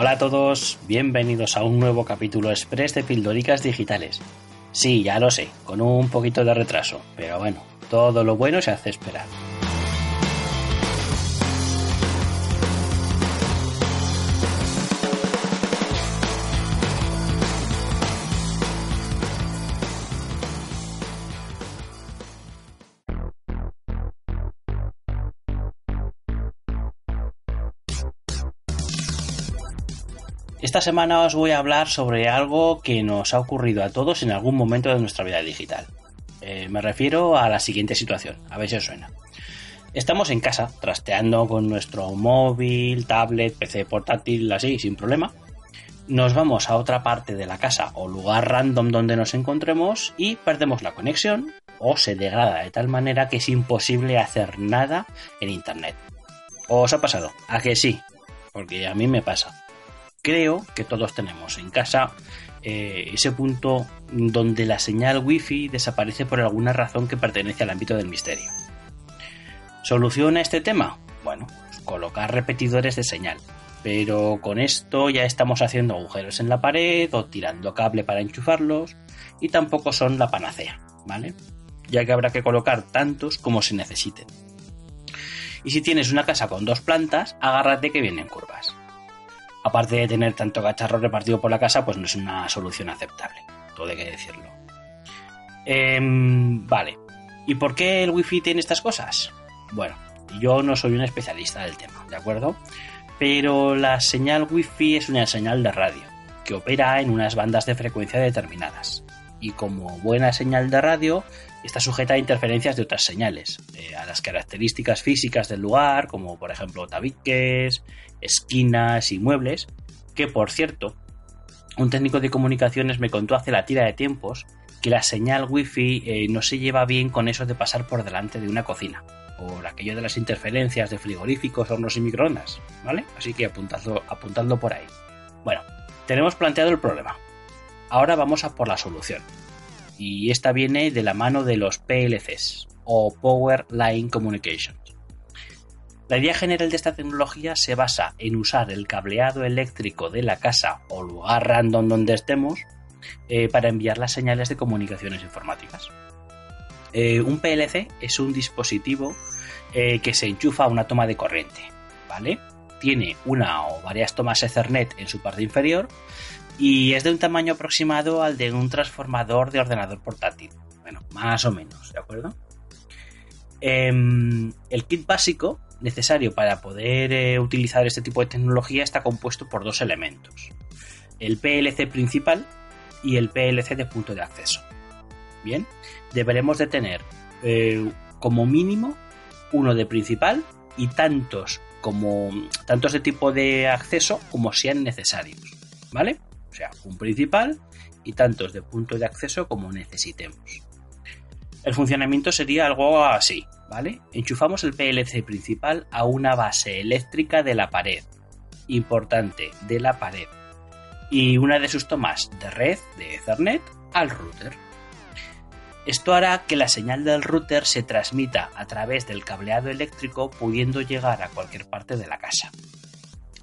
Hola a todos, bienvenidos a un nuevo capítulo express de Pildoricas Digitales. Sí, ya lo sé, con un poquito de retraso, pero bueno, todo lo bueno se hace esperar. Esta semana os voy a hablar sobre algo que nos ha ocurrido a todos en algún momento de nuestra vida digital. Eh, me refiero a la siguiente situación, a ver si os suena. Estamos en casa, trasteando con nuestro móvil, tablet, PC portátil, así, sin problema. Nos vamos a otra parte de la casa o lugar random donde nos encontremos y perdemos la conexión o se degrada de tal manera que es imposible hacer nada en Internet. ¿Os ha pasado? ¿A que sí? Porque a mí me pasa creo que todos tenemos en casa eh, ese punto donde la señal wifi desaparece por alguna razón que pertenece al ámbito del misterio. ¿Soluciona este tema? Bueno, pues colocar repetidores de señal. Pero con esto ya estamos haciendo agujeros en la pared o tirando cable para enchufarlos y tampoco son la panacea, ¿vale? Ya que habrá que colocar tantos como se necesiten. Y si tienes una casa con dos plantas, agárrate que vienen curvas aparte de tener tanto cacharro repartido por la casa, pues no es una solución aceptable, todo hay que decirlo. Em, vale, ¿y por qué el wifi tiene estas cosas? Bueno, yo no soy un especialista del tema, ¿de acuerdo? Pero la señal wifi es una señal de radio, que opera en unas bandas de frecuencia determinadas. Y como buena señal de radio, está sujeta a interferencias de otras señales, eh, a las características físicas del lugar, como por ejemplo tabiques, esquinas y muebles, que por cierto, un técnico de comunicaciones me contó hace la tira de tiempos que la señal wifi eh, no se lleva bien con eso de pasar por delante de una cocina, por aquello de las interferencias de frigoríficos, hornos y microondas, ¿vale? Así que apuntando apuntando por ahí. Bueno, tenemos planteado el problema. Ahora vamos a por la solución y esta viene de la mano de los PLCs o Power Line Communications. La idea general de esta tecnología se basa en usar el cableado eléctrico de la casa o lugar random donde estemos eh, para enviar las señales de comunicaciones informáticas. Eh, un PLC es un dispositivo eh, que se enchufa a una toma de corriente, ¿vale? Tiene una o varias tomas Ethernet en su parte inferior y es de un tamaño aproximado al de un transformador de ordenador portátil. Bueno, más o menos, ¿de acuerdo? Em, el kit básico necesario para poder eh, utilizar este tipo de tecnología está compuesto por dos elementos. El PLC principal y el PLC de punto de acceso. Bien, deberemos de tener eh, como mínimo uno de principal y tantos como tantos de tipo de acceso como sean necesarios. ¿Vale? Sea, un principal y tantos de punto de acceso como necesitemos. El funcionamiento sería algo así, ¿vale? Enchufamos el PLC principal a una base eléctrica de la pared, importante, de la pared, y una de sus tomas de red de Ethernet al router. Esto hará que la señal del router se transmita a través del cableado eléctrico pudiendo llegar a cualquier parte de la casa.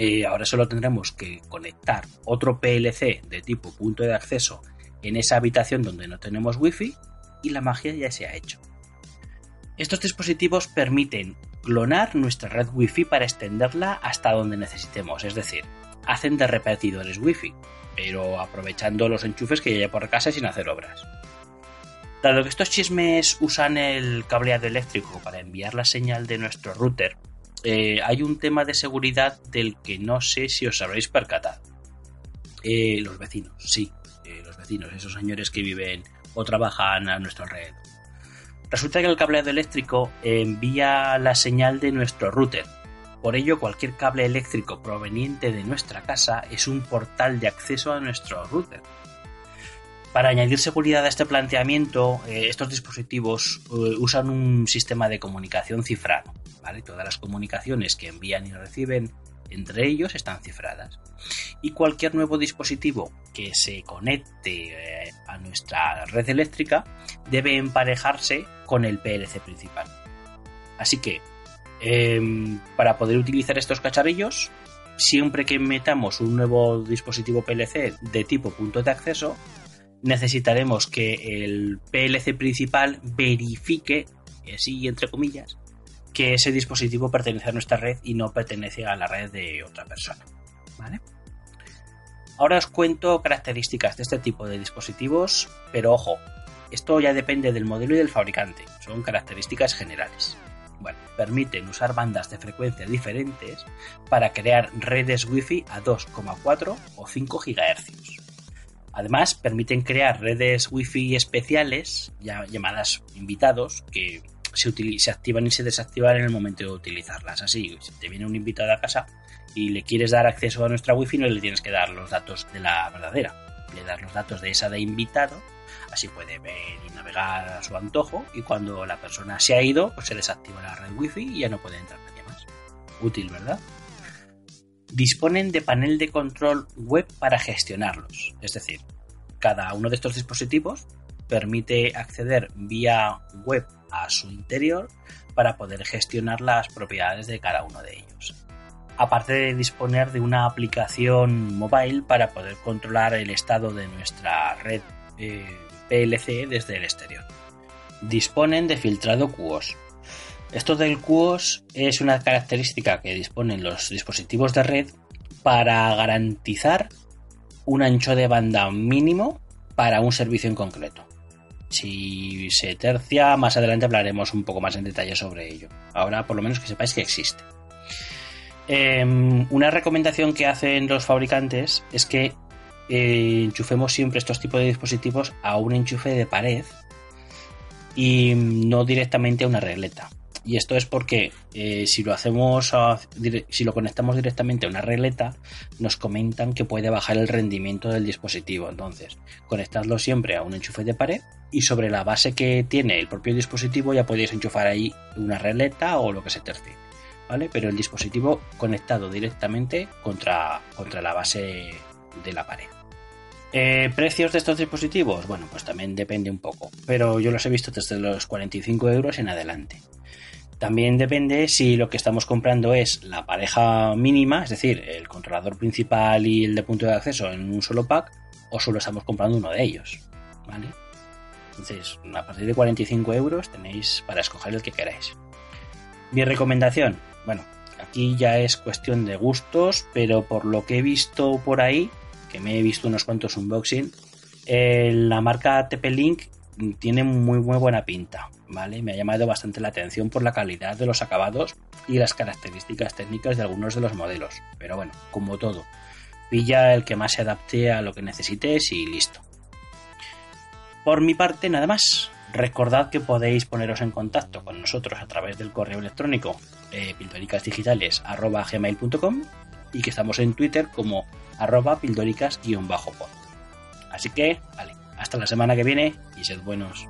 Eh, ahora solo tendremos que conectar otro PLC de tipo punto de acceso en esa habitación donde no tenemos wifi y la magia ya se ha hecho. Estos dispositivos permiten clonar nuestra red wifi para extenderla hasta donde necesitemos, es decir, hacen de repetidores wifi, pero aprovechando los enchufes que ya hay por casa sin hacer obras. Dado que estos chismes usan el cableado eléctrico para enviar la señal de nuestro router, eh, hay un tema de seguridad del que no sé si os habréis percatado. Eh, los vecinos, sí, eh, los vecinos, esos señores que viven o trabajan a nuestro alrededor. Resulta que el cableado eléctrico envía la señal de nuestro router. Por ello, cualquier cable eléctrico proveniente de nuestra casa es un portal de acceso a nuestro router. Para añadir seguridad a este planteamiento, eh, estos dispositivos eh, usan un sistema de comunicación cifrado. Todas las comunicaciones que envían y reciben entre ellos están cifradas. Y cualquier nuevo dispositivo que se conecte eh, a nuestra red eléctrica debe emparejarse con el PLC principal. Así que, em, para poder utilizar estos cacharrillos, siempre que metamos un nuevo dispositivo PLC de tipo punto de acceso, necesitaremos que el PLC principal verifique, así entre comillas, que ese dispositivo pertenece a nuestra red y no pertenece a la red de otra persona. ¿Vale? Ahora os cuento características de este tipo de dispositivos, pero ojo, esto ya depende del modelo y del fabricante, son características generales. Bueno, permiten usar bandas de frecuencia diferentes para crear redes Wi-Fi a 2,4 o 5 GHz Además, permiten crear redes Wi-Fi especiales, llamadas invitados, que se, activan y se desactivan en el momento de utilizarlas. Así, si te viene un invitado a casa y le quieres dar acceso a nuestra Wi-Fi, no le tienes que dar los datos de la verdadera. Le das los datos de esa de invitado, así puede ver y navegar a su antojo. Y cuando la persona se ha ido, pues se desactiva la red Wi-Fi y ya no puede entrar nadie más. Útil, ¿verdad? Disponen de panel de control web para gestionarlos. Es decir, cada uno de estos dispositivos permite acceder vía web a su interior para poder gestionar las propiedades de cada uno de ellos. Aparte de disponer de una aplicación mobile para poder controlar el estado de nuestra red eh, PLC desde el exterior. Disponen de filtrado QoS, esto del QoS es una característica que disponen los dispositivos de red para garantizar un ancho de banda mínimo para un servicio en concreto. Si se tercia, más adelante hablaremos un poco más en detalle sobre ello. Ahora, por lo menos que sepáis que existe. Em, una recomendación que hacen los fabricantes es que eh, enchufemos siempre estos tipos de dispositivos a un enchufe de pared y no directamente a una regleta. Y esto es porque eh, si lo hacemos, si lo conectamos directamente a una regleta, nos comentan que puede bajar el rendimiento del dispositivo. Entonces, conectadlo siempre a un enchufe de pared y sobre la base que tiene el propio dispositivo ya podéis enchufar ahí una regleta o lo que se tercie. ¿Vale? Pero el dispositivo conectado directamente contra, contra la base de la pared. Eh, ¿Precios de estos dispositivos? Bueno, pues también depende un poco, pero yo los he visto desde los 45 euros en adelante. También depende si lo que estamos comprando es la pareja mínima, es decir, el controlador principal y el de punto de acceso en un solo pack, o solo estamos comprando uno de ellos. ¿Vale? Entonces, a partir de 45 euros tenéis para escoger el que queráis. Mi recomendación, bueno, aquí ya es cuestión de gustos, pero por lo que he visto por ahí, que me he visto unos cuantos unboxing, eh, la marca TP-Link tiene muy, muy buena pinta, ¿vale? Me ha llamado bastante la atención por la calidad de los acabados y las características técnicas de algunos de los modelos. Pero bueno, como todo, pilla el que más se adapte a lo que necesites y listo. Por mi parte, nada más. Recordad que podéis poneros en contacto con nosotros a través del correo electrónico eh, pildoricasdigitales.gmail.com y que estamos en Twitter como arroba pildoricas-pod. Así que, vale, hasta la semana que viene y sed buenos.